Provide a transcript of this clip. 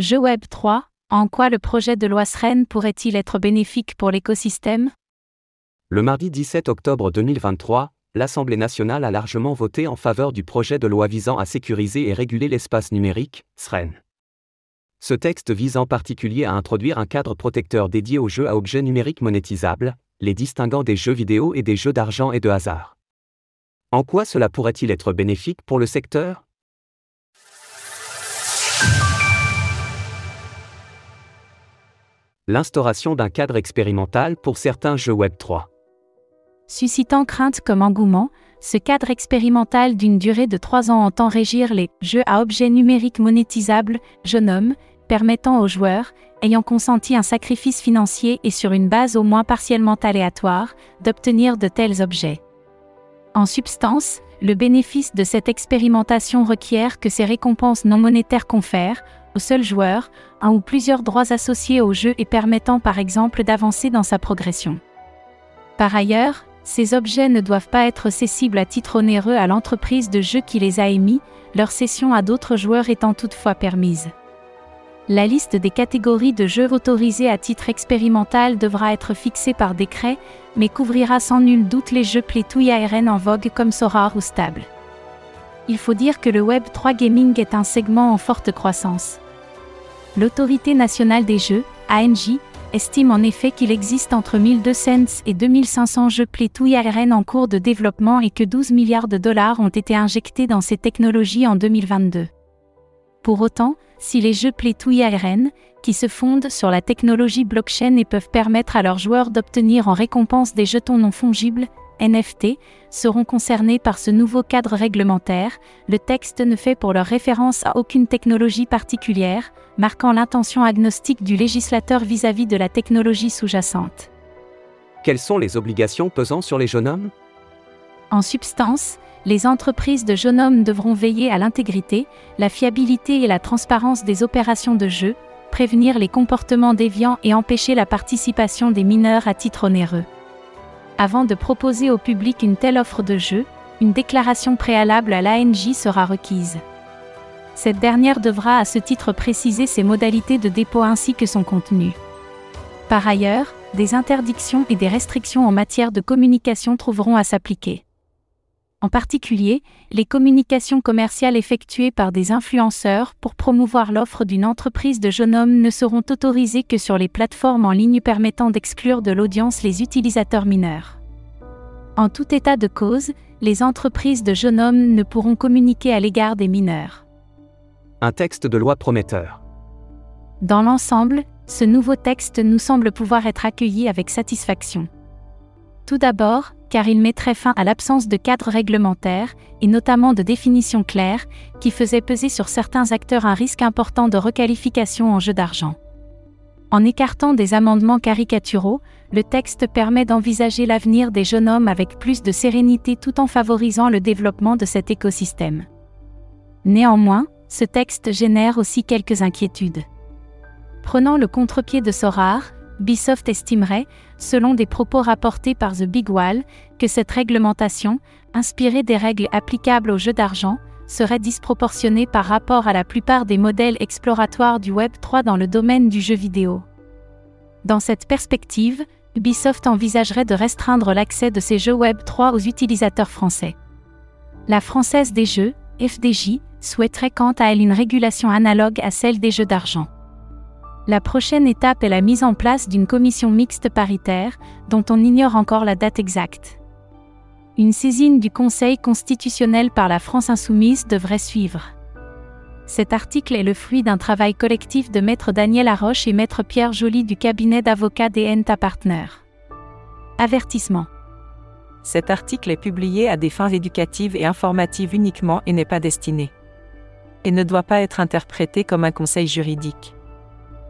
Jeux Web 3, en quoi le projet de loi SREN pourrait-il être bénéfique pour l'écosystème? Le mardi 17 octobre 2023, l'Assemblée nationale a largement voté en faveur du projet de loi visant à sécuriser et réguler l'espace numérique, SREN. Ce texte vise en particulier à introduire un cadre protecteur dédié aux jeux à objets numériques monétisables, les distinguant des jeux vidéo et des jeux d'argent et de hasard. En quoi cela pourrait-il être bénéfique pour le secteur? L'instauration d'un cadre expérimental pour certains jeux Web 3. Suscitant crainte comme engouement, ce cadre expérimental d'une durée de trois ans entend régir les jeux à objets numériques monétisables, jeune homme, permettant aux joueurs, ayant consenti un sacrifice financier et sur une base au moins partiellement aléatoire, d'obtenir de tels objets. En substance, le bénéfice de cette expérimentation requiert que ces récompenses non monétaires confèrent, seul joueur, un ou plusieurs droits associés au jeu et permettant par exemple d'avancer dans sa progression. Par ailleurs, ces objets ne doivent pas être cessibles à titre onéreux à l'entreprise de jeu qui les a émis, leur cession à d'autres joueurs étant toutefois permise. La liste des catégories de jeux autorisés à titre expérimental devra être fixée par décret, mais couvrira sans nul doute les jeux to ARN en vogue comme Sora ou Stable. Il faut dire que le Web 3 Gaming est un segment en forte croissance. L'Autorité nationale des jeux, ANJ, estime en effet qu'il existe entre 1200 et 2500 jeux to ARN en cours de développement et que 12 milliards de dollars ont été injectés dans ces technologies en 2022. Pour autant, si les jeux to ARN, qui se fondent sur la technologie blockchain et peuvent permettre à leurs joueurs d'obtenir en récompense des jetons non fongibles, NFT, seront concernés par ce nouveau cadre réglementaire, le texte ne fait pour leur référence à aucune technologie particulière, marquant l'intention agnostique du législateur vis-à-vis -vis de la technologie sous-jacente. Quelles sont les obligations pesant sur les jeunes hommes? En substance, les entreprises de jeunes hommes devront veiller à l'intégrité, la fiabilité et la transparence des opérations de jeu, prévenir les comportements déviants et empêcher la participation des mineurs à titre onéreux. Avant de proposer au public une telle offre de jeu, une déclaration préalable à l'ANJ sera requise. Cette dernière devra à ce titre préciser ses modalités de dépôt ainsi que son contenu. Par ailleurs, des interdictions et des restrictions en matière de communication trouveront à s'appliquer. En particulier, les communications commerciales effectuées par des influenceurs pour promouvoir l'offre d'une entreprise de jeunes hommes ne seront autorisées que sur les plateformes en ligne permettant d'exclure de l'audience les utilisateurs mineurs. En tout état de cause, les entreprises de jeunes hommes ne pourront communiquer à l'égard des mineurs. Un texte de loi prometteur. Dans l'ensemble, ce nouveau texte nous semble pouvoir être accueilli avec satisfaction. Tout d'abord, car il mettrait fin à l'absence de cadre réglementaire, et notamment de définition claire, qui faisait peser sur certains acteurs un risque important de requalification en jeu d'argent. En écartant des amendements caricaturaux, le texte permet d'envisager l'avenir des jeunes hommes avec plus de sérénité tout en favorisant le développement de cet écosystème. Néanmoins, ce texte génère aussi quelques inquiétudes. Prenant le contre-pied de Sorar, Ubisoft estimerait, selon des propos rapportés par The Big Wall, que cette réglementation, inspirée des règles applicables aux jeux d'argent, serait disproportionnée par rapport à la plupart des modèles exploratoires du Web 3 dans le domaine du jeu vidéo. Dans cette perspective, Ubisoft envisagerait de restreindre l'accès de ces jeux Web 3 aux utilisateurs français. La Française des Jeux, FDJ, souhaiterait quant à elle une régulation analogue à celle des jeux d'argent. La prochaine étape est la mise en place d'une commission mixte paritaire, dont on ignore encore la date exacte. Une saisine du Conseil constitutionnel par la France insoumise devrait suivre. Cet article est le fruit d'un travail collectif de Maître Daniel Arroche et Maître Pierre Joly du cabinet d'avocats DNTA Partners. Avertissement. Cet article est publié à des fins éducatives et informatives uniquement et n'est pas destiné. Et ne doit pas être interprété comme un conseil juridique.